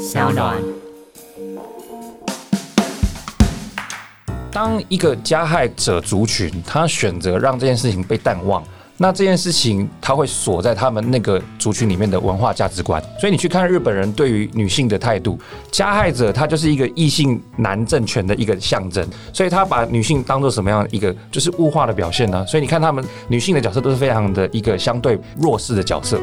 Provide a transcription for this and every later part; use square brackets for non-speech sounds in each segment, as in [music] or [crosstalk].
小暖。当一个加害者族群，他选择让这件事情被淡忘。那这件事情，它会锁在他们那个族群里面的文化价值观。所以你去看日本人对于女性的态度，加害者他就是一个异性男政权的一个象征，所以他把女性当做什么样一个就是物化的表现呢？所以你看他们女性的角色都是非常的一个相对弱势的角色。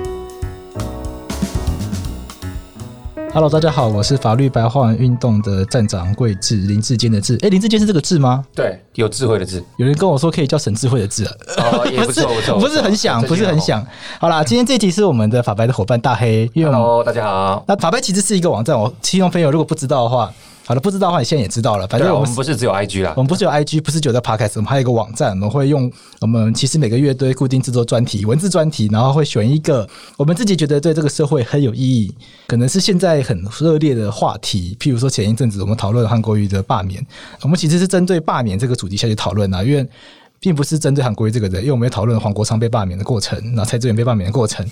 Hello，大家好，我是法律白话文运动的站长桂智，林志坚的智。哎、欸，林志坚是这个智吗？对，有智慧的智。有人跟我说可以叫沈智慧的智。哦，也不错，[laughs] 不错，不是很想，不是很想。好啦，今天这集是我们的法白的伙伴大黑。Hello，大家好。那法白其实是一个网站，我听众朋友如果不知道的话。好了，不知道的话，你现在也知道了。反正我们，不是只有 IG 啦，我们不是有 IG，不是只有在 Podcast，我们还有一个网站。我们会用我们其实每个月都会固定制作专题，文字专题，然后会选一个我们自己觉得对这个社会很有意义，可能是现在很热烈的话题。譬如说前一阵子我们讨论韩国瑜的罢免，我们其实是针对罢免这个主题下去讨论啊，因为。并不是针对韩国这个人，因为我们要讨论黄国昌被罢免的过程，然后蔡志远被罢免的过程，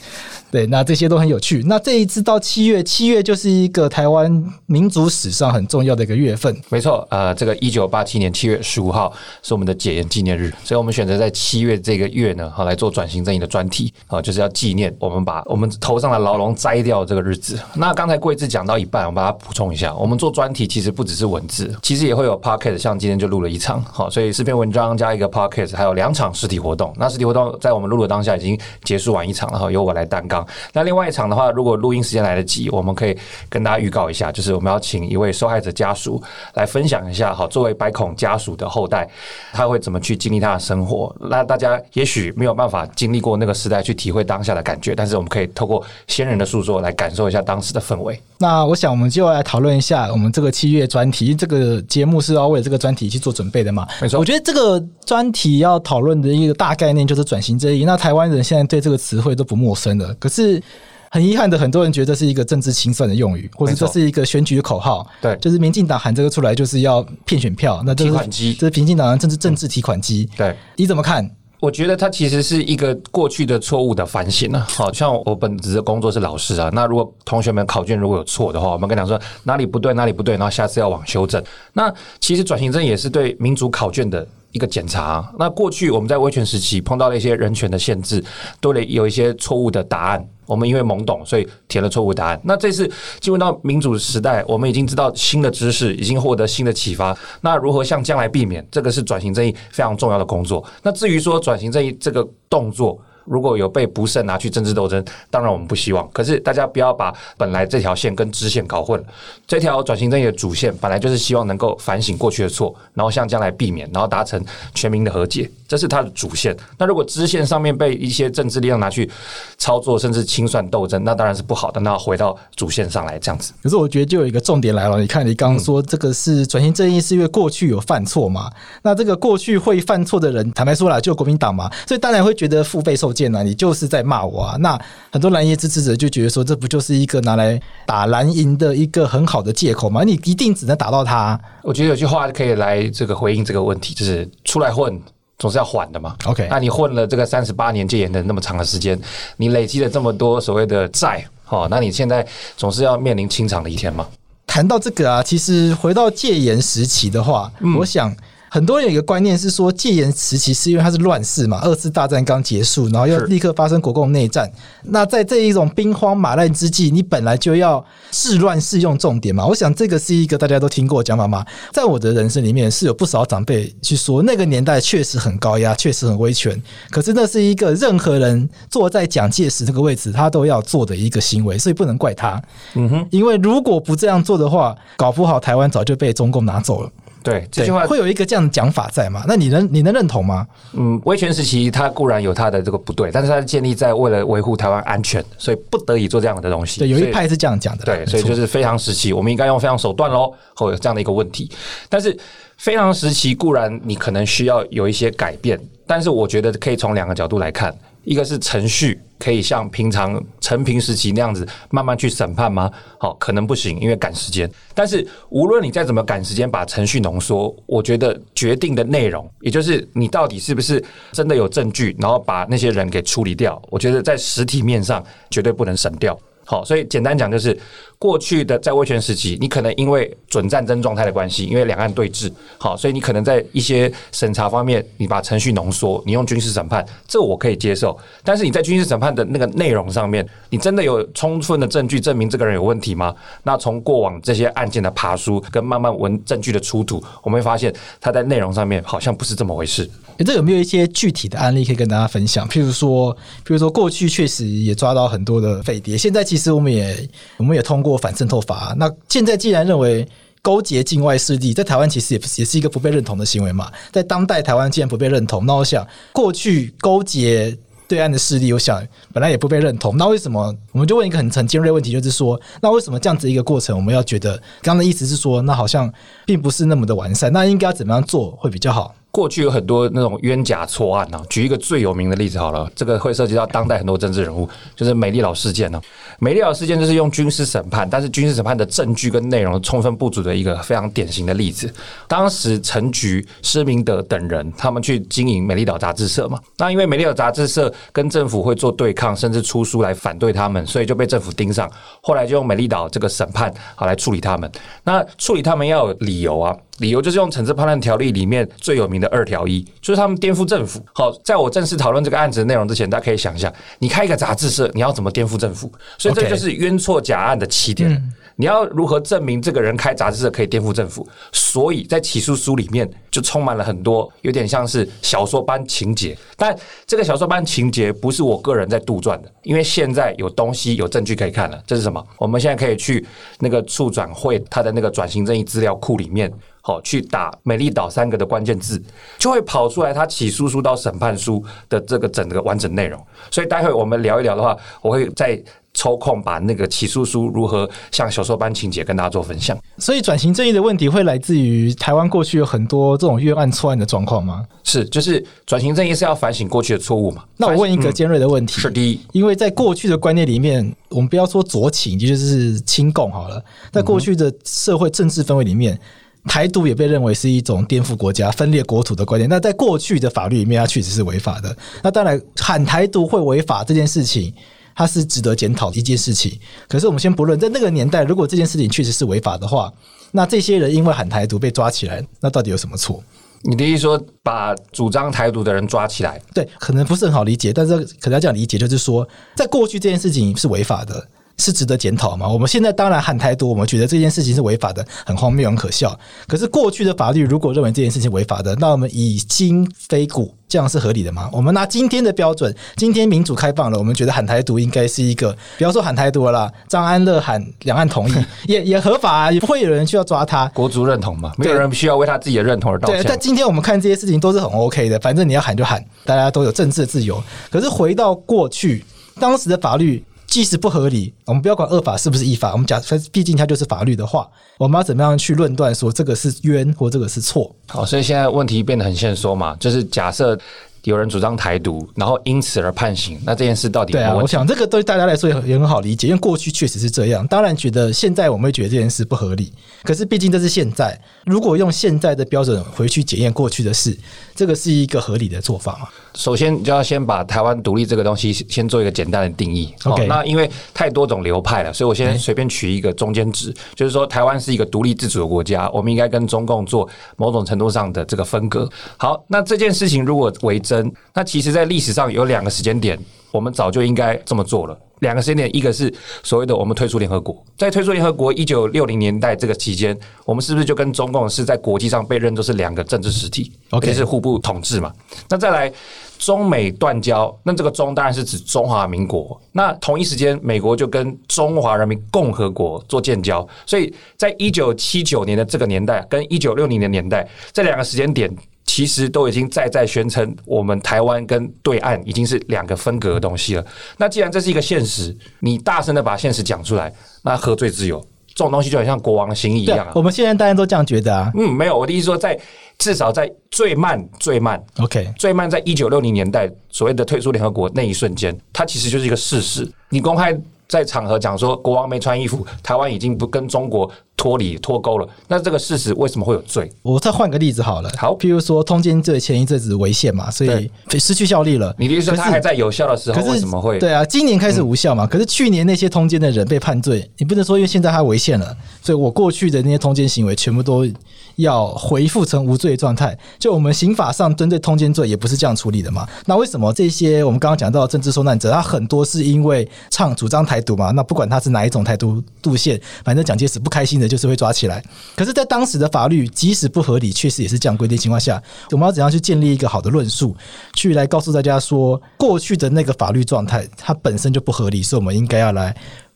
对，那这些都很有趣。那这一次到七月，七月就是一个台湾民主史上很重要的一个月份。没错，呃，这个一九八七年七月十五号是我们的解严纪念日，所以我们选择在七月这个月呢，好来做转型正义的专题，啊，就是要纪念我们把我们头上的牢笼摘掉这个日子。那刚才贵志讲到一半，我们把它补充一下，我们做专题其实不只是文字，其实也会有 podcast，像今天就录了一场，好，所以四篇文章加一个 parket podcast。还有两场实体活动，那实体活动在我们录的当下已经结束完一场了，哈，由我来担纲。那另外一场的话，如果录音时间来得及，我们可以跟大家预告一下，就是我们要请一位受害者家属来分享一下，好，作为白孔家属的后代，他会怎么去经历他的生活。那大家也许没有办法经历过那个时代去体会当下的感觉，但是我们可以透过先人的诉说来感受一下当时的氛围。那我想我们就来讨论一下我们这个七月专题，这个节目是要为了这个专题去做准备的嘛？没错，我觉得这个专题要讨论的一个大概念就是转型正义。那台湾人现在对这个词汇都不陌生了，可是很遗憾的，很多人觉得这是一个政治清算的用语，或者这是一个选举的口号。对，就是民进党喊这个出来就是要骗选票，那这是提款机，这是民进党的政治政治提款机。对，你怎么看？我觉得它其实是一个过去的错误的反省啊。好像我本职的工作是老师啊，那如果同学们考卷如果有错的话，我们跟他说哪里不对，哪里不对，然后下次要往修正。那其实转型正义也是对民主考卷的。一个检查。那过去我们在威权时期碰到了一些人权的限制，都得有一些错误的答案。我们因为懵懂，所以填了错误答案。那这次进入到民主时代，我们已经知道新的知识，已经获得新的启发。那如何向将来避免？这个是转型正义非常重要的工作。那至于说转型正义这个动作，如果有被不慎拿去政治斗争，当然我们不希望。可是大家不要把本来这条线跟支线搞混了。这条转型正义的主线本来就是希望能够反省过去的错，然后向将来避免，然后达成全民的和解，这是它的主线。那如果支线上面被一些政治力量拿去操作，甚至清算斗争，那当然是不好的。那回到主线上来这样子。可是我觉得就有一个重点来了。你看，你刚刚说这个是转型正义，是因为过去有犯错嘛？那这个过去会犯错的人，坦白说来，就国民党嘛，所以当然会觉得腹背受。贱啊！你就是在骂我啊！那很多蓝营支持者就觉得说，这不就是一个拿来打蓝营的一个很好的借口吗？你一定只能打到他。我觉得有句话可以来这个回应这个问题，就是出来混总是要还的嘛。OK，那你混了这个三十八年戒严的那么长的时间，你累积了这么多所谓的债，哦，那你现在总是要面临清偿的一天嘛。谈到这个啊，其实回到戒严时期的话，嗯、我想。很多人有一个观念是说，戒严时期是因为它是乱世嘛，二次大战刚结束，然后又立刻发生国共内战。那在这一种兵荒马乱之际，你本来就要治乱世用重点嘛。我想这个是一个大家都听过讲法嘛。在我的人生里面，是有不少长辈去说，那个年代确实很高压，确实很威权。可是那是一个任何人坐在蒋介石这个位置，他都要做的一个行为，所以不能怪他。嗯哼，因为如果不这样做的话，搞不好台湾早就被中共拿走了。对，这句话会有一个这样的讲法在吗？那你能你能认同吗？嗯，威权时期它固然有它的这个不对，但是它是建立在为了维护台湾安全，所以不得已做这样的东西。对，有一派是这样讲的。对，所以就是非常时期，我们应该用非常手段喽，会有这样的一个问题。但是非常时期固然你可能需要有一些改变，但是我觉得可以从两个角度来看。一个是程序可以像平常陈平时期那样子慢慢去审判吗？好，可能不行，因为赶时间。但是无论你再怎么赶时间，把程序浓缩，我觉得决定的内容，也就是你到底是不是真的有证据，然后把那些人给处理掉，我觉得在实体面上绝对不能省掉。好，所以简单讲就是，过去的在威权时期，你可能因为准战争状态的关系，因为两岸对峙，好，所以你可能在一些审查方面，你把程序浓缩，你用军事审判，这我可以接受。但是你在军事审判的那个内容上面，你真的有充分的证据证明这个人有问题吗？那从过往这些案件的爬书跟慢慢文证据的出土，我们会发现他在内容上面好像不是这么回事。这有没有一些具体的案例可以跟大家分享？譬如说，譬如说过去确实也抓到很多的匪谍，现在其实我们也我们也通过反渗透法。那现在既然认为勾结境外势力在台湾其实也也是一个不被认同的行为嘛，在当代台湾既然不被认同，那我想过去勾结对岸的势力，我想本来也不被认同，那为什么我们就问一个很很尖锐问题，就是说，那为什么这样子一个过程，我们要觉得刚刚的意思是说，那好像并不是那么的完善，那应该要怎么样做会比较好？过去有很多那种冤假错案呢、举一个最有名的例子好了，这个会涉及到当代很多政治人物，就是美丽岛事件呢、美丽岛事件就是用军事审判，但是军事审判的证据跟内容充分不足的一个非常典型的例子。当时陈菊、施明德等人他们去经营美丽岛杂志社嘛，那因为美丽岛杂志社跟政府会做对抗，甚至出书来反对他们，所以就被政府盯上。后来就用美丽岛这个审判好来处理他们。那处理他们要有理由啊。理由就是用惩治叛乱条例里面最有名的二条一，就是他们颠覆政府。好，在我正式讨论这个案子的内容之前，大家可以想一下，你开一个杂志社，你要怎么颠覆政府？所以这就是冤错假案的起点。你要如何证明这个人开杂志社可以颠覆政府？所以在起诉书里面就充满了很多有点像是小说般情节，但这个小说般情节不是我个人在杜撰的，因为现在有东西有证据可以看了。这是什么？我们现在可以去那个处转会他的那个转型正义资料库里面。好，去打美丽岛三个的关键字，就会跑出来他起诉书到审判书的这个整个完整内容。所以待会我们聊一聊的话，我会再抽空把那个起诉书如何像小说般情节跟大家做分享。所以转型正义的问题会来自于台湾过去有很多这种冤案错案的状况吗？是，就是转型正义是要反省过去的错误嘛？那我问一个尖锐的问题：嗯、是第一，因为在过去的观念里面，我们不要说左倾，就是亲共好了，在过去的社会政治氛围里面。台独也被认为是一种颠覆国家、分裂国土的观念。那在过去的法律里面，它确实是违法的。那当然，喊台独会违法这件事情，它是值得检讨的一件事情。可是我们先不论，在那个年代，如果这件事情确实是违法的话，那这些人因为喊台独被抓起来，那到底有什么错？你的意思说，把主张台独的人抓起来？对，可能不是很好理解，但是可能要这样理解，就是说，在过去这件事情是违法的。是值得检讨吗？我们现在当然喊台独，我们觉得这件事情是违法的，很荒谬、很可笑。可是过去的法律如果认为这件事情违法的，那我们以今非古，这样是合理的吗？我们拿今天的标准，今天民主开放了，我们觉得喊台独应该是一个，不要说喊台独了啦，张安乐喊两岸统一 [laughs] 也也合法啊，也不会有人需要抓他。国足认同嘛，没有人需要为他自己的认同而道歉。对，但今天我们看这些事情都是很 OK 的，反正你要喊就喊，大家都有政治自由。可是回到过去，当时的法律。即使不合理，我们不要管恶法是不是依法，我们假设毕竟它就是法律的话，我们要怎么样去论断说这个是冤或这个是错？好，所以现在问题变得很现实嘛，就是假设有人主张台独，然后因此而判刑，那这件事到底？对啊，我想这个对大家来说也很也很好理解，因为过去确实是这样。当然，觉得现在我们会觉得这件事不合理，可是毕竟这是现在，如果用现在的标准回去检验过去的事，这个是一个合理的做法嘛？首先就要先把台湾独立这个东西先做一个简单的定义。OK，那因为太多种流派了，所以我先随便取一个中间值，就是说台湾是一个独立自主的国家，我们应该跟中共做某种程度上的这个分割。好，那这件事情如果为真，那其实在历史上有两个时间点，我们早就应该这么做了。两个时间点，一个是所谓的我们退出联合国，在退出联合国一九六零年代这个期间，我们是不是就跟中共是在国际上被认作是两个政治实体？OK，是互不统治嘛？那再来。中美断交，那这个“中”当然是指中华民国。那同一时间，美国就跟中华人民共和国做建交。所以在一九七九年的这个年代，跟一九六零年的年代，这两个时间点，其实都已经在在宣称，我们台湾跟对岸已经是两个分隔的东西了。那既然这是一个现实，你大声的把现实讲出来，那何罪之有？这种东西就很像国王的心意一样啊！我们现在大家都这样觉得啊。嗯，没有，我的意思说，在至少在最慢、最慢，OK，最慢，在一九六零年代所谓的退出联合国那一瞬间，它其实就是一个事实。你公开在场合讲说国王没穿衣服，台湾已经不跟中国脱离脱钩了。那这个事实为什么会有罪？我再换个例子好了。好，譬如说通奸罪前一阵子违宪嘛，所以失去效力了。你的意思说他还在有效的时候，为什么会？对啊，今年开始无效嘛。嗯、可是去年那些通奸的人被判罪，你不能说因为现在他违宪了，所以我过去的那些通奸行为全部都要回复成无罪状态。就我们刑法上针对通奸罪也不是这样处理的嘛。那为什么这些我们刚刚讲到的政治受难者，他很多是因为唱主张台独嘛？那不管他是哪一种台独路线，反正蒋介石不开心的就是会抓起来。可是，在当时的法律即使不合理，确实也是这样规定情况下，我们要怎样去建立一个好的论述，去来告诉大家说，过去的那个法律状态它本身就不合理，所以我们应该要来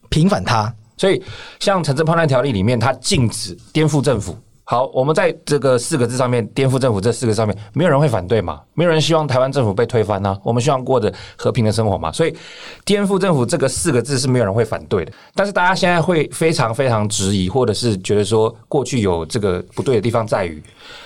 平反它。所以，像《城镇判断条例》里面，它禁止颠覆政府。好，我们在这个四个字上面，颠覆政府这四个字上面，没有人会反对嘛？没有人希望台湾政府被推翻呢、我们希望过着和平的生活嘛？所以，颠覆政府这个四个字是没有人会反对的。但是大家现在会非常非常质疑，或者是觉得说，过去有这个不对的地方在于，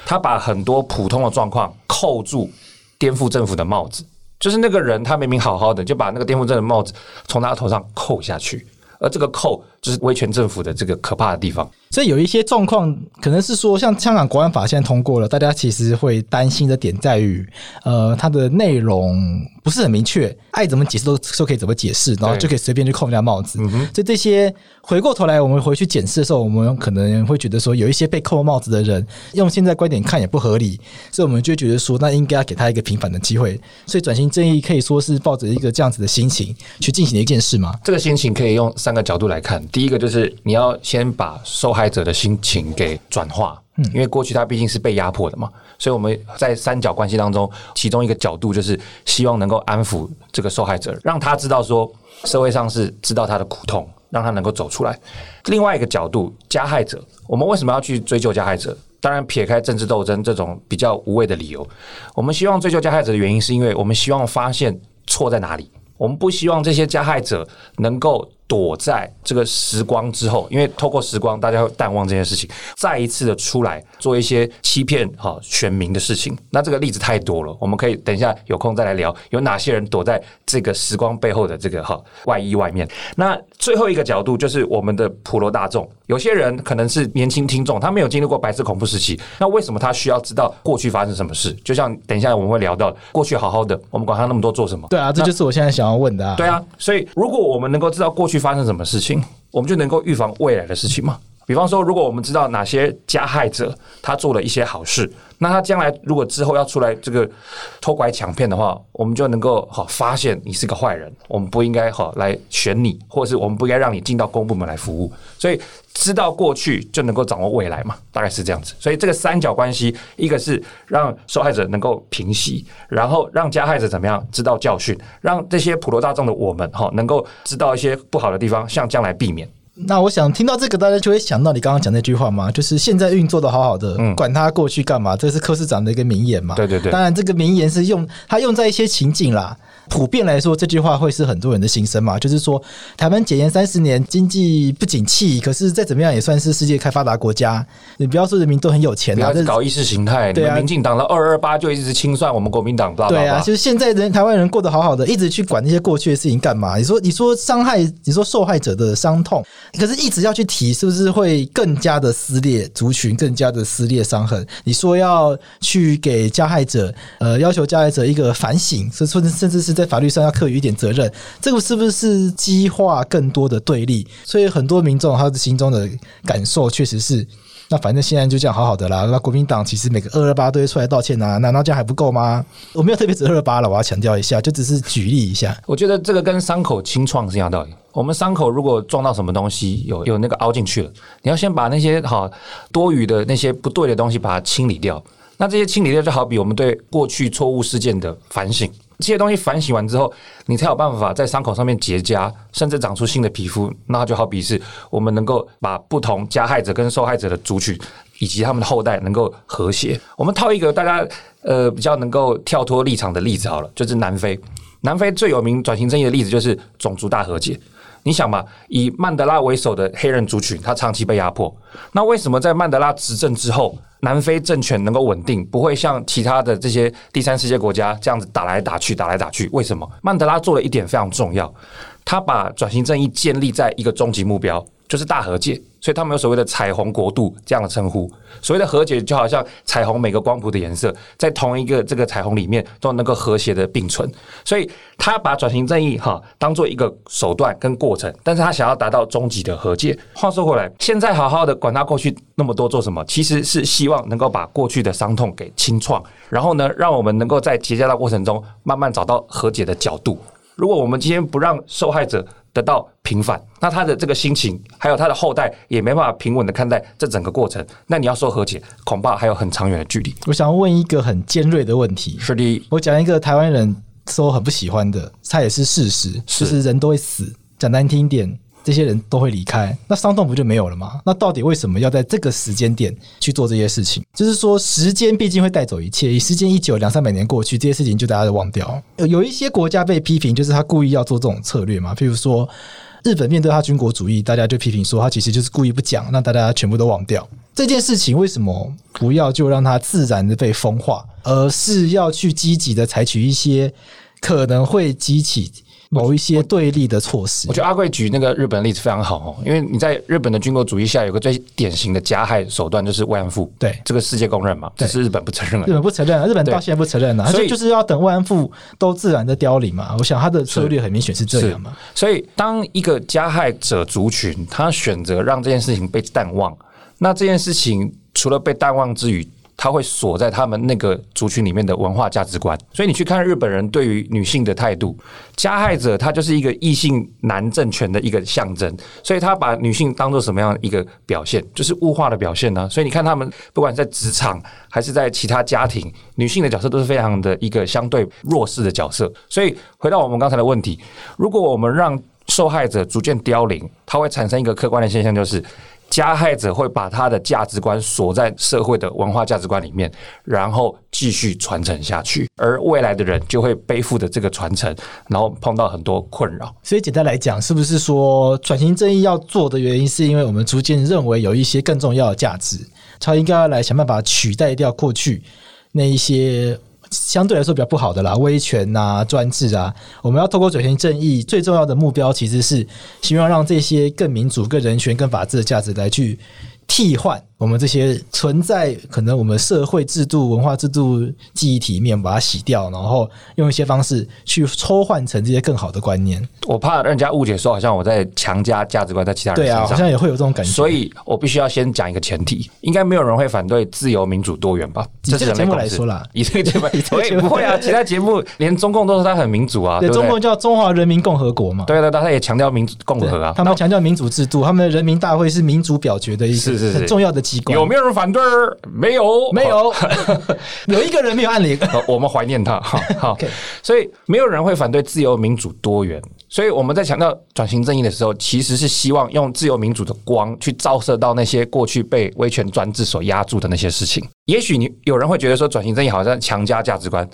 他把很多普通的状况扣住颠覆政府的帽子，就是那个人他明明好好的，就把那个颠覆政府的帽子从他头上扣下去。而这个扣就是威权政府的这个可怕的地方，所以有一些状况可能是说，像香港国安法现在通过了，大家其实会担心的点在于，呃，它的内容不是很明确，爱怎么解释都都可以怎么解释，然后就可以随便去扣人家帽子。所以这些回过头来，我们回去检视的时候，我们可能会觉得说，有一些被扣帽子的人，用现在观点看也不合理，所以我们就觉得说，那应该要给他一个平反的机会。所以转型正义可以说是抱着一个这样子的心情去进行的一件事嘛。这个心情可以用三。个角度来看，第一个就是你要先把受害者的心情给转化，嗯，因为过去他毕竟是被压迫的嘛，所以我们在三角关系当中，其中一个角度就是希望能够安抚这个受害者，让他知道说社会上是知道他的苦痛，让他能够走出来。另外一个角度，加害者，我们为什么要去追究加害者？当然，撇开政治斗争这种比较无谓的理由，我们希望追究加害者的原因，是因为我们希望发现错在哪里，我们不希望这些加害者能够。躲在这个时光之后，因为透过时光，大家会淡忘这件事情，再一次的出来做一些欺骗哈选民的事情。那这个例子太多了，我们可以等一下有空再来聊，有哪些人躲在这个时光背后的这个哈外衣外面。那最后一个角度就是我们的普罗大众，有些人可能是年轻听众，他没有经历过白色恐怖时期，那为什么他需要知道过去发生什么事？就像等一下我们会聊到，过去好好的，我们管他那么多做什么？对啊，这就是我现在想要问的啊。对啊，所以如果我们能够知道过去。去发生什么事情，我们就能够预防未来的事情吗。比方说，如果我们知道哪些加害者他做了一些好事。那他将来如果之后要出来这个偷拐抢骗的话，我们就能够好发现你是个坏人，我们不应该好来选你，或者是我们不应该让你进到公部门来服务。所以知道过去就能够掌握未来嘛，大概是这样子。所以这个三角关系，一个是让受害者能够平息，然后让加害者怎么样知道教训，让这些普罗大众的我们哈能够知道一些不好的地方，向将来避免。那我想听到这个，大家就会想到你刚刚讲那句话嘛，就是现在运作的好好的，管他过去干嘛？这是柯市长的一个名言嘛。对对对。当然，这个名言是用他用在一些情境啦。普遍来说，这句话会是很多人的心声嘛，就是说，台湾解严三十年，经济不景气，可是再怎么样也算是世界开发达国家。你不要说人民都很有钱，不要搞意识形态。对啊，民进党的二二八就一直清算我们国民党，对啊，就是现在人台湾人过得好好的，一直去管那些过去的事情干嘛？你说，你说伤害，你说受害者的伤痛，可是一直要去提，是不是会更加的撕裂族群，更加的撕裂伤痕？你说要去给加害者，呃，要求加害者一个反省，甚至甚至是。在法律上要课予一点责任，这个是不是激化更多的对立？所以很多民众他的心中的感受确实是，那反正现在就这样好好的啦。那国民党其实每个二二八都会出来道歉啊，难道这样还不够吗？我没有特别指二二八了，我要强调一下，就只是举例一下。我觉得这个跟伤口清创是一样道理。我们伤口如果撞到什么东西，有有那个凹进去了，你要先把那些好多余的那些不对的东西把它清理掉。那这些清理掉就好比我们对过去错误事件的反省。这些东西反省完之后，你才有办法在伤口上面结痂，甚至长出新的皮肤。那就好比是我们能够把不同加害者跟受害者的族群以及他们的后代能够和谐。我们套一个大家呃比较能够跳脱立场的例子好了，就是南非。南非最有名转型正义的例子就是种族大和解。你想嘛，以曼德拉为首的黑人族群，他长期被压迫。那为什么在曼德拉执政之后，南非政权能够稳定，不会像其他的这些第三世界国家这样子打来打去、打来打去？为什么？曼德拉做了一点非常重要，他把转型正义建立在一个终极目标，就是大和解。所以他们有所谓的“彩虹国度”这样的称呼。所谓的和解，就好像彩虹每个光谱的颜色，在同一个这个彩虹里面都能够和谐的并存。所以他把转型正义哈当做一个手段跟过程，但是他想要达到终极的和解。话说回来，现在好好的管他过去那么多做什么，其实是希望能够把过去的伤痛给清创，然后呢，让我们能够在结痂的过程中慢慢找到和解的角度。如果我们今天不让受害者得到平反，那他的这个心情，还有他的后代也没办法平稳的看待这整个过程。那你要说和解，恐怕还有很长远的距离。我想问一个很尖锐的问题：是的，我讲一个台湾人说很不喜欢的，他也是事实，是就是人都会死。讲难听一点。这些人都会离开，那伤痛不就没有了吗？那到底为什么要在这个时间点去做这些事情？就是说，时间毕竟会带走一切，时间一久，两三百年过去，这些事情就大家都忘掉。有一些国家被批评，就是他故意要做这种策略嘛。譬如说，日本面对他军国主义，大家就批评说他其实就是故意不讲，让大家全部都忘掉这件事情。为什么不要就让它自然的被风化，而是要去积极的采取一些可能会激起？某一些对立的措施，我觉得阿贵举那个日本的例子非常好哦，因为你在日本的军国主义下，有个最典型的加害手段就是慰安妇，对。这个世界公认嘛，只是日本不承认，日本不承认，日本到现在不承认啊，所以就是要等慰安妇都自然的凋零嘛。我想他的策略很明显是这样嘛。所以当一个加害者族群他选择让这件事情被淡忘，那这件事情除了被淡忘之余，他会锁在他们那个族群里面的文化价值观，所以你去看日本人对于女性的态度，加害者他就是一个异性男政权的一个象征，所以他把女性当做什么样一个表现，就是物化的表现呢？所以你看他们不管在职场还是在其他家庭，女性的角色都是非常的一个相对弱势的角色。所以回到我们刚才的问题，如果我们让受害者逐渐凋零，它会产生一个客观的现象，就是。加害者会把他的价值观锁在社会的文化价值观里面，然后继续传承下去，而未来的人就会背负着这个传承，然后碰到很多困扰。所以简单来讲，是不是说转型正义要做的原因，是因为我们逐渐认为有一些更重要的价值，他应该要来想办法取代掉过去那一些。相对来说比较不好的啦，威权啊、专制啊，我们要透过转型正义，最重要的目标其实是希望让这些更民主、更人权、更法治的价值来去替换。我们这些存在可能我们社会制度、文化制度记忆体面，把它洗掉，然后用一些方式去抽换成这些更好的观念。我怕让人家误解说，好像我在强加价值观在其他人身上。对啊，好像也会有这种感觉。所以我必须要先讲一个前提，应该没有人会反对自由、民主、多元吧？[laughs] 以这个节目来说啦，以这个节目，不会啊，其他节目连中共都说他很民主啊，对，中共叫中华人民共和国嘛，对对，他也强调民主共和啊，他们强调民主制度，他们的人民大会是民主表决的一个很重要的。有没有人反对？没有，没有，[laughs] 有一个人没有按铃。[laughs] 我们怀念他。[laughs] 好，好，所以没有人会反对自由、民主、多元。所以我们在强调转型正义的时候，其实是希望用自由民主的光去照射到那些过去被威权专制所压住的那些事情。也许你有人会觉得说，转型正义好像强加价值观，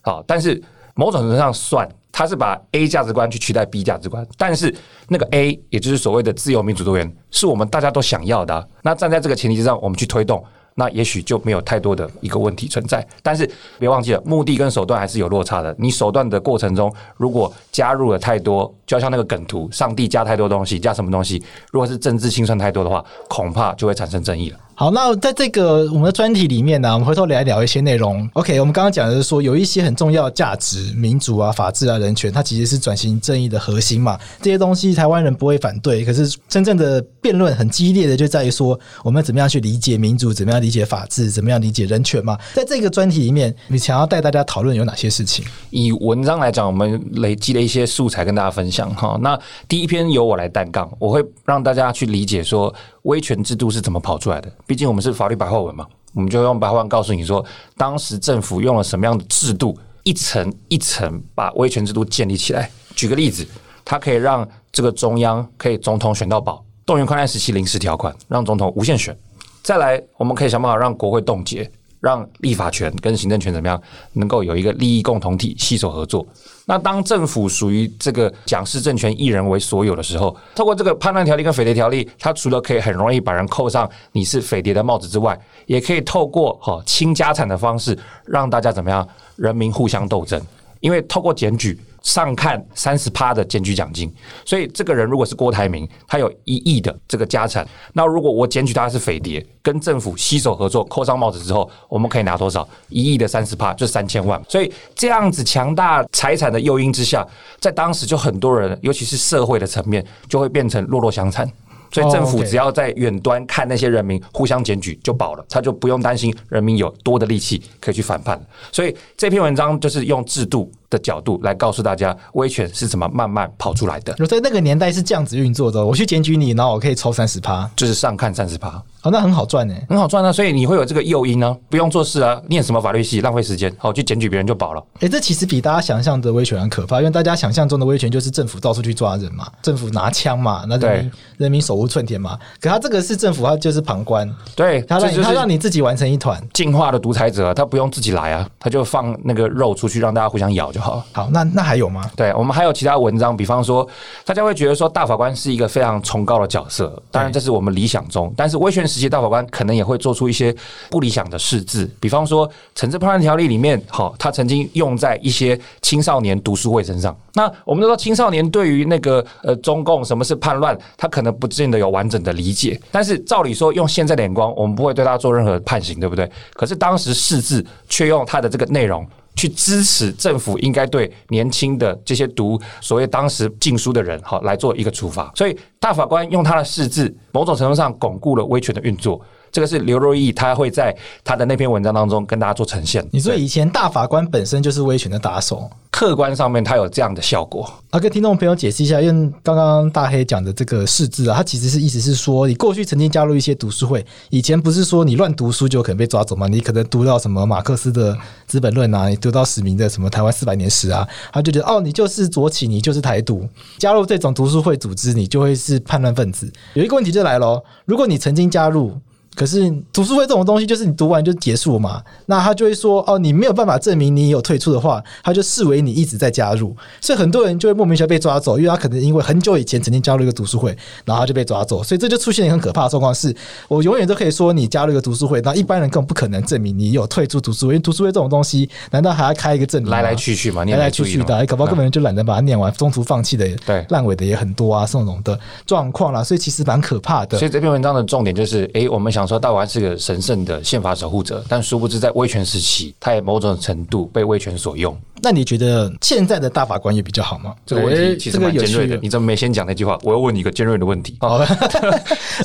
好，但是某种程度上算。他是把 A 价值观去取代 B 价值观，但是那个 A 也就是所谓的自由民主多元，是我们大家都想要的。那站在这个前提之上，我们去推动，那也许就没有太多的一个问题存在。但是别忘记了，目的跟手段还是有落差的。你手段的过程中，如果加入了太多，就像那个梗图，上帝加太多东西，加什么东西？如果是政治清算太多的话，恐怕就会产生争议了。好，那在这个我们的专题里面呢，我们回头来聊一些内容。OK，我们刚刚讲的是说，有一些很重要的价值，民主啊、法治啊、人权，它其实是转型正义的核心嘛。这些东西台湾人不会反对，可是真正的辩论很激烈的就在于说，我们怎么样去理解民主，怎么样理解法治，怎么样理解人权嘛。在这个专题里面，你想要带大家讨论有哪些事情？以文章来讲，我们累积了一些素材跟大家分享哈。那第一篇由我来担纲，我会让大家去理解说。威权制度是怎么跑出来的？毕竟我们是法律白话文嘛，我们就用白话文告诉你说，当时政府用了什么样的制度，一层一层把威权制度建立起来。举个例子，它可以让这个中央可以总统选到宝，动员戡乱时期临时条款让总统无限选。再来，我们可以想办法让国会冻结。让立法权跟行政权怎么样能够有一个利益共同体携手合作？那当政府属于这个蒋氏政权一人为所有的时候，透过这个判断条例跟匪谍条例，它除了可以很容易把人扣上你是匪谍的帽子之外，也可以透过哈清家产的方式让大家怎么样人民互相斗争。因为透过检举，上看三十趴的检举奖金。所以这个人如果是郭台铭，他有一亿的这个家产，那如果我检举他是匪谍，跟政府携手合作扣上帽子之后，我们可以拿多少？一亿的三十趴就三千万。所以这样子强大财产的诱因之下，在当时就很多人，尤其是社会的层面，就会变成弱弱相残。所以政府只要在远端看那些人民互相检举就饱了，他就不用担心人民有多的力气可以去反叛。所以这篇文章就是用制度的角度来告诉大家威权是怎么慢慢跑出来的。在那个年代是这样子运作的，我去检举你，然后我可以抽三十趴，就是上看三十趴，哦，那很好赚呢，很好赚啊，所以你会有这个诱因呢，不用做事啊，念什么法律系浪费时间，好去检举别人就饱了。哎，这其实比大家想象的威权很可怕，因为大家想象中的威权就是政府到处去抓人嘛，政府拿枪嘛，那人民人民手无寸铁嘛。可他这个是政府，他就是旁观，对，他让你他让你自己完成一团。进化的独裁者，他不用自己来啊，他就放那个肉出去让大家互相咬就好。好，那那还有吗？对，我们还有其他文章，比方说，大家会觉得说大法官是一个非常崇高的角色，当然这是我们理想中，但是威权时期大法官可能也会做出一些不理想的事迹，比方说惩治叛乱条例里面，好，他曾经用在一些青少年读书会身上。那我们都说青少年对于那个呃中共什么是叛乱，他可能不见得有完整的理解，但是照理说用现在的眼光，我们不会对他做任何判刑，对不对？可是当时释字却用他的这个内容。去支持政府应该对年轻的这些读所谓当时禁书的人，哈来做一个处罚。所以大法官用他的释字，某种程度上巩固了威权的运作。这个是刘若毅，他会在他的那篇文章当中跟大家做呈现。你说以前大法官本身就是威权的打手，客观上面他有这样的效果。啊，跟听众朋友解释一下，因为刚刚大黑讲的这个释字啊，他其实是意思是说，你过去曾经加入一些读书会，以前不是说你乱读书就可能被抓走吗？你可能读到什么马克思的《资本论》啊，你读到史明的什么《台湾四百年史》啊，他就觉得哦，你就是左起，你就是台独，加入这种读书会组织，你就会是叛乱分子。有一个问题就来了，如果你曾经加入。可是读书会这种东西，就是你读完就结束嘛。那他就会说，哦，你没有办法证明你有退出的话，他就视为你一直在加入。所以很多人就会莫名其妙被抓走，因为他可能因为很久以前曾经加入一个读书会，然后他就被抓走。所以这就出现一个很可怕的状况：是我永远都可以说你加入一个读书会，那一般人根本不可能证明你有退出读书会。因为读书会这种东西，难道还要开一个证明？来来去去嘛，来来去去的，搞不好根本就懒得把它念完，中途放弃的，对，烂尾的也很多啊，这种的状况啦。所以其实蛮可怕的。所以这篇文章的重点就是，哎，我们想说大法官是个。神圣的宪法守护者，但殊不知在威权时期，他也某种程度被威权所用。那你觉得现在的大法官也比较好吗？[laughs] 这个问题其实蛮尖锐的。你怎么没先讲那句话？我要问你一个尖锐的问题。好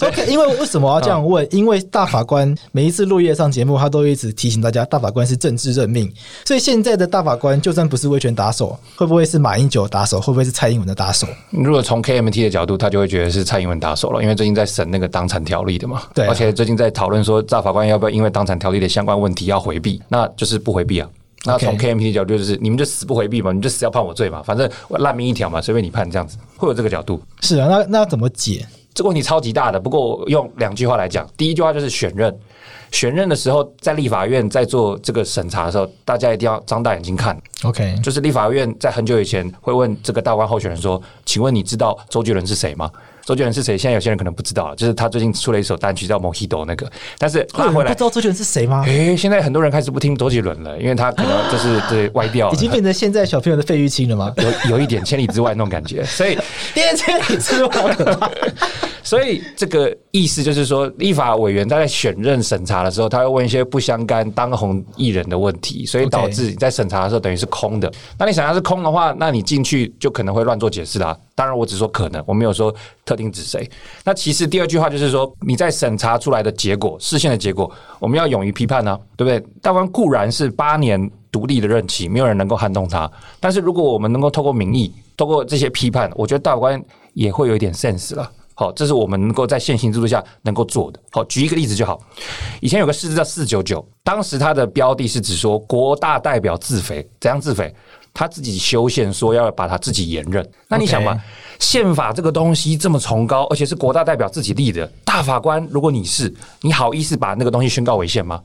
，OK。因为为什么我要这样问？因为大法官每一次落叶上节目，他都一直提醒大家，大法官是政治任命。所以现在的大法官，就算不是威权打手，会不会是马英九打手？会不会是蔡英文的打手？如果从 KMT 的角度，他就会觉得是蔡英文打手了，因为最近在审那个党产条例的嘛。对，而且最近在讨论说，大法官要不要因为当产条例的相关问题要回避？那就是不回避啊。那从 KMT 的角度就是，你们就死不回避嘛，你就死要判我罪嘛，反正我烂命一条嘛，随便你判这样子，会有这个角度。是啊，那那怎么解？这个问题超级大的。不过用两句话来讲，第一句话就是选任，选任的时候在立法院在做这个审查的时候，大家一定要张大眼睛看。OK，就是立法院在很久以前会问这个大官候选人说：“请问你知道周杰伦是谁吗？”周杰伦是谁？现在有些人可能不知道，就是他最近出了一首单曲叫《Mojito》那个。但是拉回来，不知道周杰伦是谁吗？诶、欸，现在很多人开始不听周杰伦了，因为他可能就是对歪掉了，已经变成现在小朋友的费玉清了吗？有有一点千里之外那种感觉，所以 [laughs] 变千里之外。所以这个意思就是说，立法委员他在选任审查的时候，他会问一些不相干当红艺人的问题，所以导致你在审查的时候等于是空的。那你想要是空的话，那你进去就可能会乱做解释啦。当然，我只说可能，我没有说特定指谁。那其实第二句话就是说，你在审查出来的结果、视线的结果，我们要勇于批判呢、啊，对不对？大官固然是八年独立的任期，没有人能够撼动他。但是如果我们能够透过民意、透过这些批判，我觉得大官也会有一点 sense 了。好，这是我们能够在现行制度下能够做的。好，举一个例子就好。以前有个市值叫四九九，当时它的标的是指说国大代表自肥，怎样自肥？他自己修宪说要把他自己延任，那你想嘛，宪法这个东西这么崇高，而且是国大代表自己立的大法官，如果你是，你好意思把那个东西宣告违宪吗？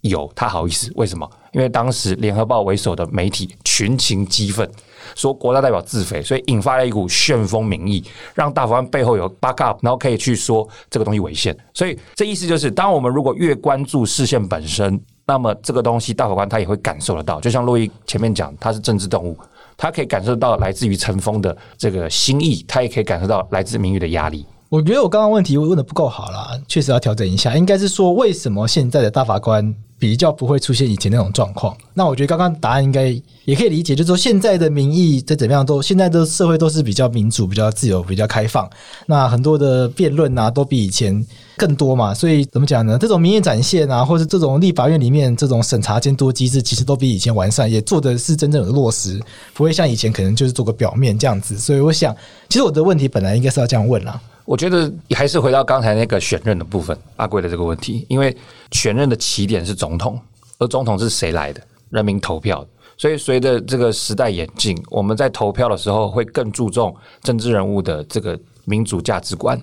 有，他好意思，为什么？因为当时联合报为首的媒体群情激愤，说国家代表自肥，所以引发了一股旋风民意，让大法官背后有 backup，然后可以去说这个东西违宪。所以这意思就是，当我们如果越关注视线本身。那么这个东西，大法官他也会感受得到，就像洛伊前面讲，他是政治动物，他可以感受到来自于尘封的这个心意，他也可以感受到来自名誉的压力。我觉得我刚刚问题问的不够好啦，确实要调整一下。应该是说，为什么现在的大法官比较不会出现以前那种状况？那我觉得刚刚答案应该也可以理解，就是说现在的民意在怎么样都，现在的社会都是比较民主、比较自由、比较开放。那很多的辩论啊，都比以前更多嘛。所以怎么讲呢？这种民意展现啊，或者这种立法院里面这种审查监督机制，其实都比以前完善，也做的是真正的落实，不会像以前可能就是做个表面这样子。所以我想，其实我的问题本来应该是要这样问啦。我觉得还是回到刚才那个选任的部分，阿贵的这个问题，因为选任的起点是总统，而总统是谁来的？人民投票。所以随着这个时代演进，我们在投票的时候会更注重政治人物的这个民主价值观。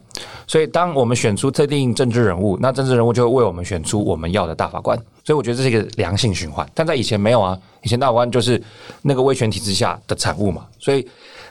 所以当我们选出特定政治人物，那政治人物就会为我们选出我们要的大法官。所以我觉得这是一个良性循环。但在以前没有啊，以前大法官就是那个威权体制下的产物嘛，所以。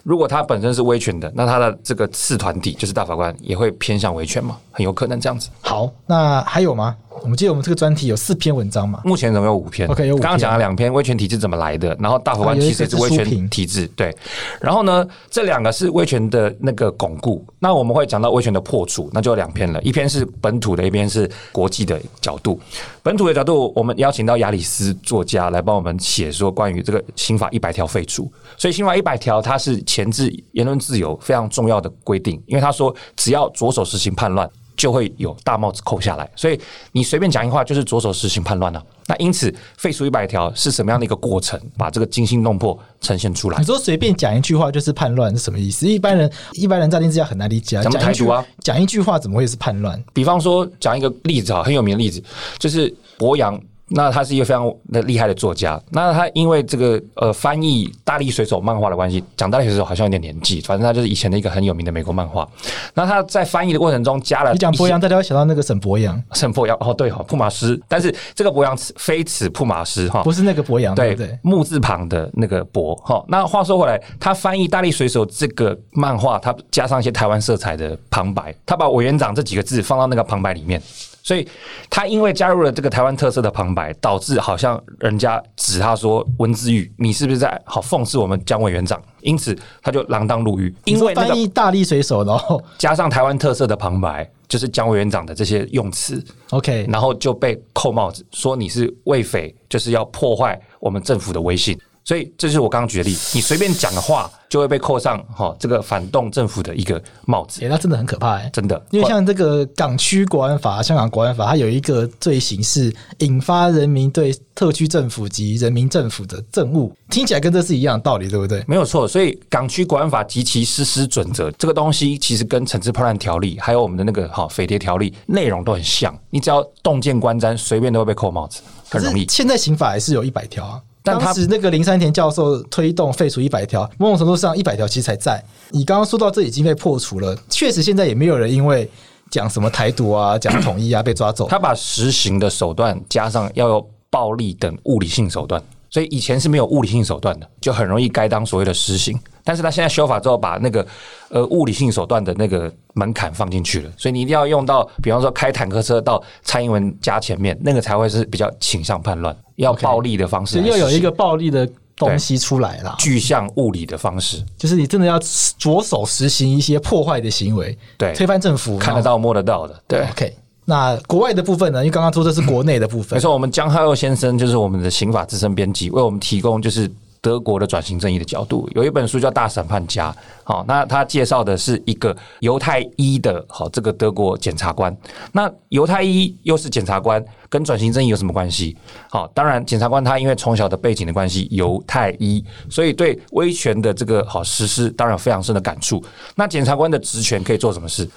如果他本身是威权的，那他的这个次团体就是大法官也会偏向威权嘛，很有可能这样子。好，那还有吗？我们记得我们这个专题有四篇文章嘛？目前总共有五篇。OK，有五篇。刚刚讲了两篇威权体制怎么来的，然后大法官其实是威权体制。对，然后呢，这两个是威权的那个巩固。那我们会讲到威权的破除，那就有两篇了，一篇是本土的，一篇是国际的角度。本土的角度，我们邀请到亚里斯作家来帮我们写说关于这个刑法一百条废除。所以刑法一百条它是前置言论自由非常重要的规定，因为他说只要着手实行叛乱。就会有大帽子扣下来，所以你随便讲一句话就是着手实行叛乱了。那因此废除一百条是什么样的一个过程？把这个惊心动魄呈现出来。你说随便讲一句话就是叛乱是什么意思？一般人一般人乍听之下很难理解啊。讲一句啊，讲一句话怎么会是叛乱？比方说讲一个例子啊，很有名的例子就是柏杨。那他是一个非常的厉害的作家。那他因为这个呃翻译《大力水手》漫画的关系，讲《大力水手》好像有点年纪，反正他就是以前的一个很有名的美国漫画。那他在翻译的过程中加了，你讲博洋，大家会想到那个沈博洋，沈博洋哦，对哈，铺马斯。但是这个博洋非此铺马斯哈，不是那个博洋，对对，木字旁的那个博哈。那话说回来，他翻译《大力水手》这个漫画，他加上一些台湾色彩的旁白，他把委员长这几个字放到那个旁白里面。所以他因为加入了这个台湾特色的旁白，导致好像人家指他说文字狱，你是不是在好讽刺我们蒋委员长？因此他就锒铛入狱。因为翻译大力水手，然 [laughs] 后加上台湾特色的旁白，就是蒋委员长的这些用词，[laughs] OK，然后就被扣帽子，说你是为匪，就是要破坏我们政府的威信。所以这是我刚刚举的例子，你随便讲的话就会被扣上哈这个反动政府的一个帽子。欸，那真的很可怕欸，真的。因为像这个港区国安法、香港国安法，它有一个罪行是引发人民对特区政府及人民政府的憎恶，听起来跟这是一样的道理，对不对？没有错。所以港区国安法及其实施准则这个东西，其实跟惩治叛乱条例还有我们的那个哈匪谍条例内容都很像。你只要动见观瞻，随便都会被扣帽子，很容易。现在刑法还是有一百条啊。当时那个林山田教授推动废除一百条，某种程度上一百条其实才在。你刚刚说到这已经被破除了，确实现在也没有人因为讲什么台独啊、讲统一啊被抓走。他把实行的手段加上要有暴力等物理性手段，所以以前是没有物理性手段的，就很容易该当所谓的实行。但是他现在修法之后，把那个呃物理性手段的那个门槛放进去了，所以你一定要用到，比方说开坦克车到蔡英文家前面，那个才会是比较倾向叛乱，要暴力的方式，要有一个暴力的东西出来了，具象物理的方式，就是你真的要着手实行一些破坏的行为，对，推翻政府，看得到摸得到的，对。OK，那国外的部分呢？因为刚刚说的是国内的部分，没错，我们江浩佑先生就是我们的刑法资深编辑，为我们提供就是。德国的转型正义的角度，有一本书叫《大审判家》。好，那他介绍的是一个犹太裔的，好，这个德国检察官。那犹太裔又是检察官，跟转型正义有什么关系？好，当然，检察官他因为从小的背景的关系，犹太裔，所以对威权的这个好实施，当然有非常深的感触。那检察官的职权可以做什么事？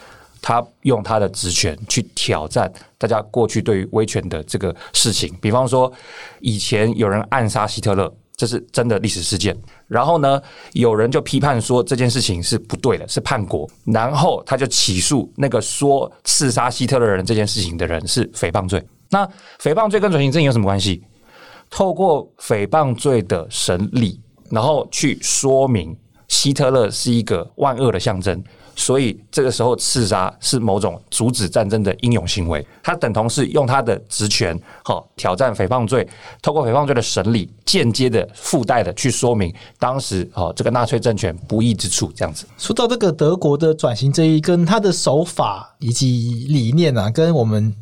他用他的职权去挑战大家过去对于威权的这个事情，比方说，以前有人暗杀希特勒。这是真的历史事件，然后呢，有人就批判说这件事情是不对的，是叛国，然后他就起诉那个说刺杀希特勒人这件事情的人是诽谤罪。那诽谤罪跟转型正义有什么关系？透过诽谤罪的审理，然后去说明希特勒是一个万恶的象征，所以这个时候刺杀是某种阻止战争的英勇行为，他等同是用他的职权，好挑战诽谤罪，透过诽谤罪的审理，间接的附带的去说明当时哦这个纳粹政权不义之处，这样子。说到这个德国的转型正义，跟他的手法以及理念啊，跟我们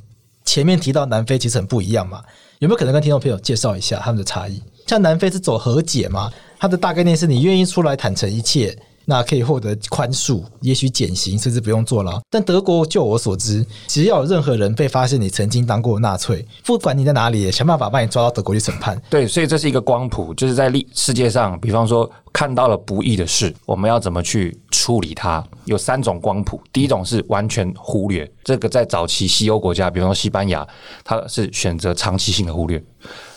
前面提到南非其实很不一样嘛，有没有可能跟听众朋友介绍一下他们的差异？像南非是走和解嘛，它的大概念是你愿意出来坦诚一切。那可以获得宽恕，也许减刑，甚至不用坐牢。但德国，就我所知，只要有任何人被发现你曾经当过纳粹，不管你在哪里，想办法把你抓到德国去审判。对，所以这是一个光谱，就是在历世界上，比方说看到了不义的事，我们要怎么去处理它？有三种光谱，第一种是完全忽略，这个在早期西欧国家，比方说西班牙，它是选择长期性的忽略。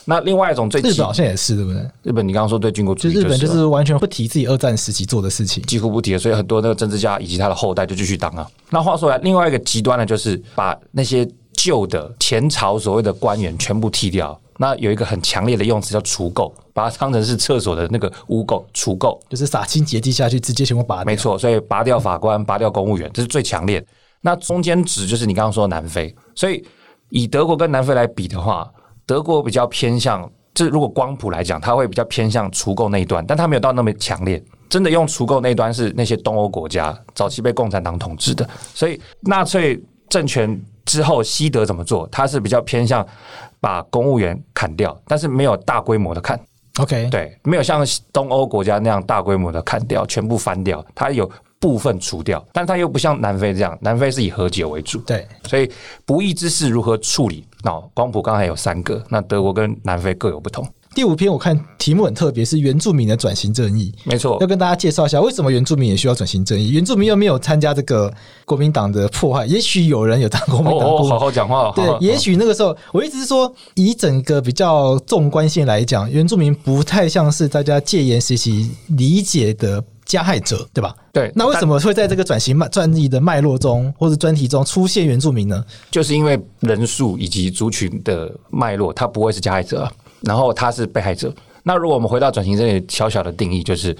那另外一种最日本好像也是对不对？日本你刚刚说对军国主义，日本就是完全不提自己二战时期做的事情，几乎不提，所以很多那个政治家以及他的后代就继续当啊。那话说来，另外一个极端呢，就是把那些旧的前朝所谓的官员全部剃掉。那有一个很强烈的用词叫除垢，把它当成是厕所的那个污垢，除垢就是洒清洁剂下去，直接全部拔掉。没错，所以拔掉法官，拔掉公务员，这是最强烈的。那中间值就是你刚刚说的南非，所以以德国跟南非来比的话。德国比较偏向，这如果光谱来讲，它会比较偏向除垢那一端，但它没有到那么强烈。真的用除垢那一端是那些东欧国家早期被共产党统治的，所以纳粹政权之后，西德怎么做？它是比较偏向把公务员砍掉，但是没有大规模的砍。OK，对，没有像东欧国家那样大规模的砍掉，全部翻掉，它有。部分除掉，但它又不像南非这样，南非是以和解为主。对，所以不义之事如何处理？那光谱刚才有三个，那德国跟南非各有不同。第五篇我看题目很特别，是原住民的转型正义。没错，要跟大家介绍一下为什么原住民也需要转型正义。原住民又没有参加这个国民党的迫害，也许有人有当国民党。哦，好好讲话。对，也许那个时候，我一直是说，以整个比较纵观性来讲，原住民不太像是大家戒严时期理解的。加害者，对吧？对，那为什么会在这个转型脉转译的脉络中，或者专题中出现原住民呢？就是因为人数以及族群的脉络，他不会是加害者，然后他是被害者。那如果我们回到转型这里小小的定义，就是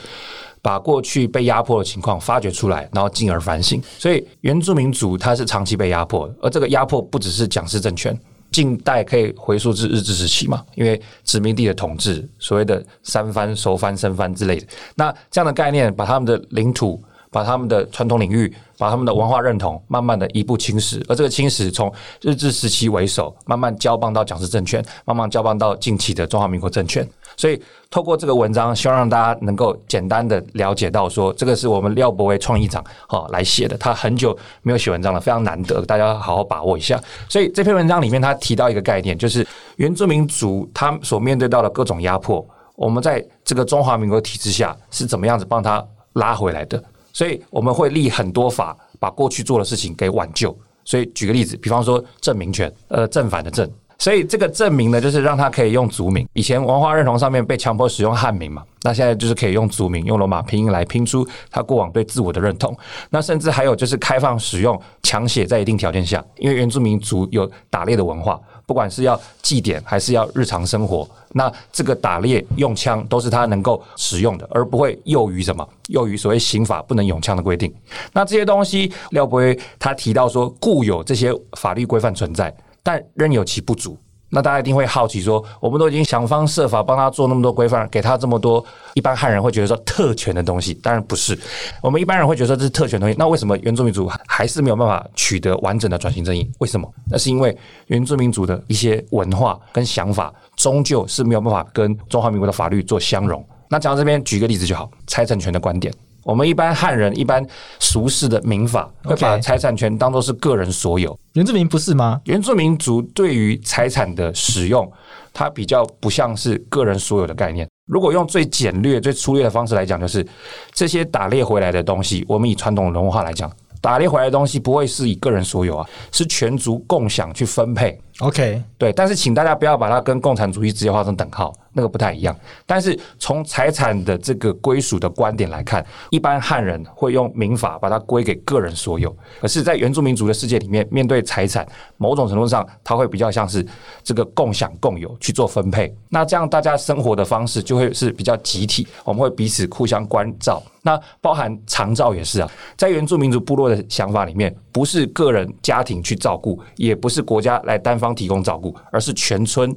把过去被压迫的情况发掘出来，然后进而反省。所以原住民族他是长期被压迫，而这个压迫不只是蒋氏政权。近代可以回溯至日治时期嘛？因为殖民地的统治，所谓的三藩、熟藩、生藩之类的，那这样的概念，把他们的领土、把他们的传统领域、把他们的文化认同，慢慢的一步侵蚀。而这个侵蚀从日治时期为首，慢慢交棒到蒋氏政权，慢慢交棒到近期的中华民国政权。所以，透过这个文章，希望让大家能够简单的了解到，说这个是我们廖柏惟创意长哈来写的。他很久没有写文章了，非常难得，大家好好把握一下。所以这篇文章里面，他提到一个概念，就是原住民族他所面对到的各种压迫，我们在这个中华民国体制下是怎么样子帮他拉回来的。所以我们会立很多法，把过去做的事情给挽救。所以举个例子，比方说证明权，呃，正反的正。所以这个证明呢，就是让他可以用族名。以前文化认同上面被强迫使用汉名嘛，那现在就是可以用族名，用罗马拼音来拼出他过往对自我的认同。那甚至还有就是开放使用枪械，在一定条件下，因为原住民族有打猎的文化，不管是要祭典还是要日常生活，那这个打猎用枪都是他能够使用的，而不会囿于什么囿于所谓刑法不能用枪的规定。那这些东西，廖博威他提到说，固有这些法律规范存在。但仍有其不足，那大家一定会好奇说，我们都已经想方设法帮他做那么多规范，给他这么多，一般汉人会觉得说特权的东西，当然不是。我们一般人会觉得这是特权东西，那为什么原住民族还是没有办法取得完整的转型正义？为什么？那是因为原住民族的一些文化跟想法，终究是没有办法跟中华民国的法律做相容。那讲到这边，举个例子就好，财产权的观点。我们一般汉人一般俗世的民法会把财产权当作是个人所有，原住民不是吗？原住民族对于财产的使用，它比较不像是个人所有的概念。如果用最简略、最粗略的方式来讲，就是这些打猎回来的东西，我们以传统的文化来讲，打猎回来的东西不会是以个人所有啊，是全族共享去分配。OK，对，但是请大家不要把它跟共产主义直接画成等号，那个不太一样。但是从财产的这个归属的观点来看，一般汉人会用民法把它归给个人所有，可是，在原住民族的世界里面，面对财产，某种程度上，它会比较像是这个共享共有去做分配。那这样大家生活的方式就会是比较集体，我们会彼此互相关照。那包含长照也是啊，在原住民族部落的想法里面，不是个人家庭去照顾，也不是国家来单方提供照顾，而是全村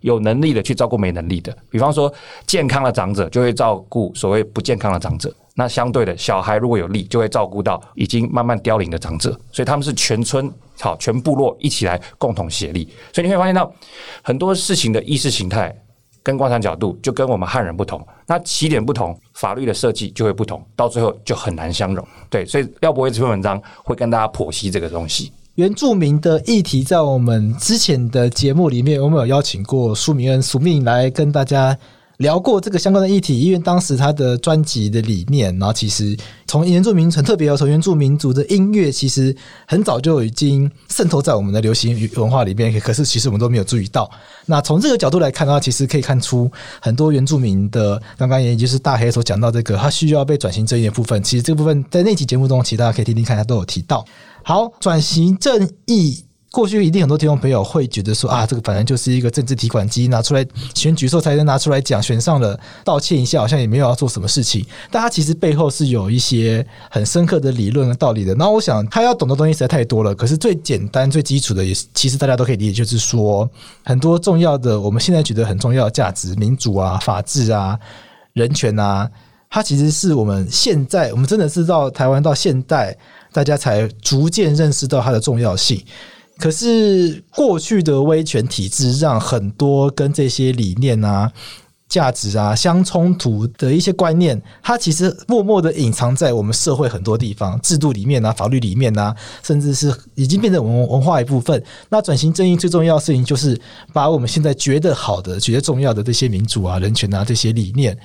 有能力的去照顾没能力的。比方说，健康的长者就会照顾所谓不健康的长者，那相对的小孩如果有力，就会照顾到已经慢慢凋零的长者。所以他们是全村好，全部落一起来共同协力。所以你会发现到很多事情的意识形态。跟观察角度就跟我们汉人不同，那起点不同，法律的设计就会不同，到最后就很难相容。对，所以廖博威这篇文章会跟大家剖析这个东西。原住民的议题，在我们之前的节目里面，我们有邀请过苏明恩、苏明来跟大家。聊过这个相关的议题，因为当时他的专辑的理念，然后其实从原住民很特别哦，从原住民族的音乐，其实很早就已经渗透在我们的流行文化里面，可是其实我们都没有注意到。那从这个角度来看的话，其实可以看出很多原住民的，刚刚也就是大黑所讲到这个，他需要被转型正义的部分，其实这个部分在那期节目中，其实大家可以听听看，他都有提到。好，转型正义。过去一定很多听众朋友会觉得说啊，这个反正就是一个政治提款机，拿出来选举时候才能拿出来讲，选上了道歉一下，好像也没有要做什么事情。但他其实背后是有一些很深刻的理论和道理的。那我想他要懂的东西实在太多了。可是最简单、最基础的，也其实大家都可以理解，就是说很多重要的我们现在觉得很重要的价值，民主啊、法治啊、人权啊，它其实是我们现在我们真的是到台湾到现代，大家才逐渐认识到它的重要性。可是过去的威权体制让很多跟这些理念啊、价值啊相冲突的一些观念，它其实默默的隐藏在我们社会很多地方、制度里面啊、法律里面啊，甚至是已经变成文文化一部分。那转型正义最重要的事情，就是把我们现在觉得好的、觉得重要的这些民主啊、人权啊这些理念。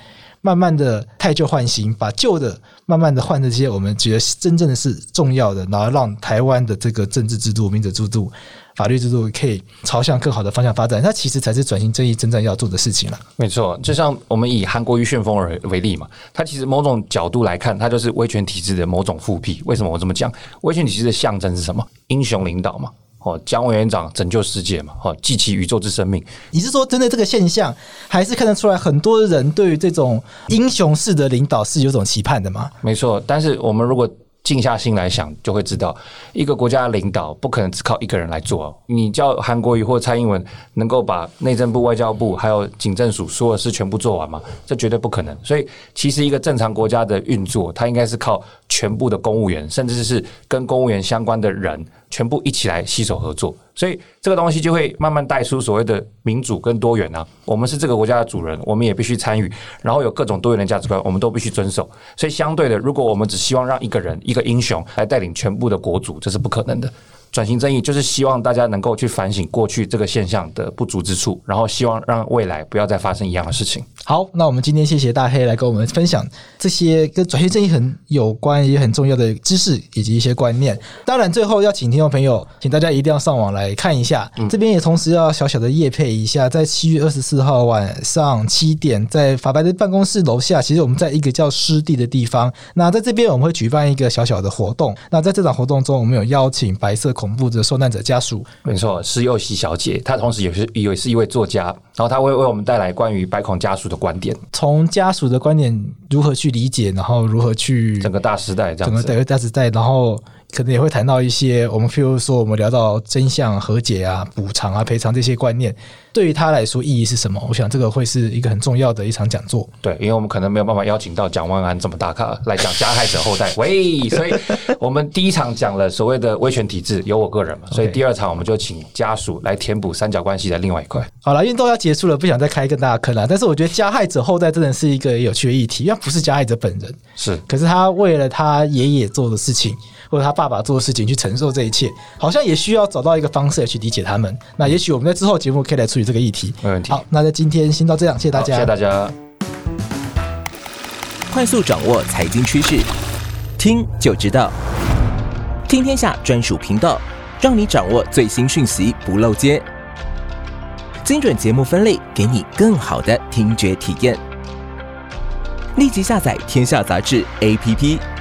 慢慢的汰旧换新，把旧的慢慢的换这些我们觉得真正的是重要的，然后让台湾的这个政治制度、民主制度、法律制度可以朝向更好的方向发展。那其实才是转型正义真正要做的事情了。没错，就像我们以韩国瑜旋风而为例嘛，它其实某种角度来看，它就是威权体制的某种复辟。为什么我这么讲？威权体制的象征是什么？英雄领导嘛。哦，蒋委员长拯救世界嘛，哦，记起宇宙之生命。你是说针对这个现象，还是看得出来很多人对于这种英雄式的领导是有种期盼的吗？没错，但是我们如果静下心来想，就会知道，一个国家的领导不可能只靠一个人来做。你叫韩国瑜或蔡英文能够把内政部、外交部还有警政署所有事全部做完吗？这绝对不可能。所以，其实一个正常国家的运作，它应该是靠全部的公务员，甚至是跟公务员相关的人。全部一起来携手合作，所以这个东西就会慢慢带出所谓的民主跟多元啊。我们是这个国家的主人，我们也必须参与，然后有各种多元的价值观，我们都必须遵守。所以相对的，如果我们只希望让一个人一个英雄来带领全部的国主，这是不可能的。转型正义就是希望大家能够去反省过去这个现象的不足之处，然后希望让未来不要再发生一样的事情。好，那我们今天谢谢大黑来跟我们分享这些跟转型正义很有关也很重要的知识以及一些观念。当然，最后要请听众朋友，请大家一定要上网来看一下。嗯、这边也同时要小小的夜配一下，在七月二十四号晚上七点，在法白的办公室楼下，其实我们在一个叫湿地的地方。那在这边我们会举办一个小小的活动。那在这场活动中，我们有邀请白色恐怖的受难者家属，没错，是幼熙小姐，她同时也是也是一位作家，然后她会为我们带来关于白恐家属的观点，从家属的观点如何去理解，然后如何去整个大时代这样子，整个整个大时代，然后。可能也会谈到一些我们，譬如说，我们聊到真相、和解啊、补偿啊、赔偿这些观念，对于他来说意义是什么？我想这个会是一个很重要的一场讲座。对，因为我们可能没有办法邀请到蒋万安这么大咖来讲加害者后代，[laughs] 喂，所以我们第一场讲了所谓的威权体制，有我个人嘛，所以第二场我们就请家属来填补三角关系的另外一块。好了，运动要结束了，不想再开更大的坑了。但是我觉得加害者后代真的是一个有趣的议题，因为不是加害者本人，是，可是他为了他爷爷做的事情。或者他爸爸做的事情去承受这一切，好像也需要找到一个方式来去理解他们。那也许我们在之后节目可以来处理这个议题。没问题。好，那在今天先到这样，谢谢大家。谢谢大家。快速掌握财经趋势，听就知道。听天下专属频道。让你掌握最新讯息不漏接。精准节目分类，给你更好的听觉体验。立即下载《天下杂志》APP。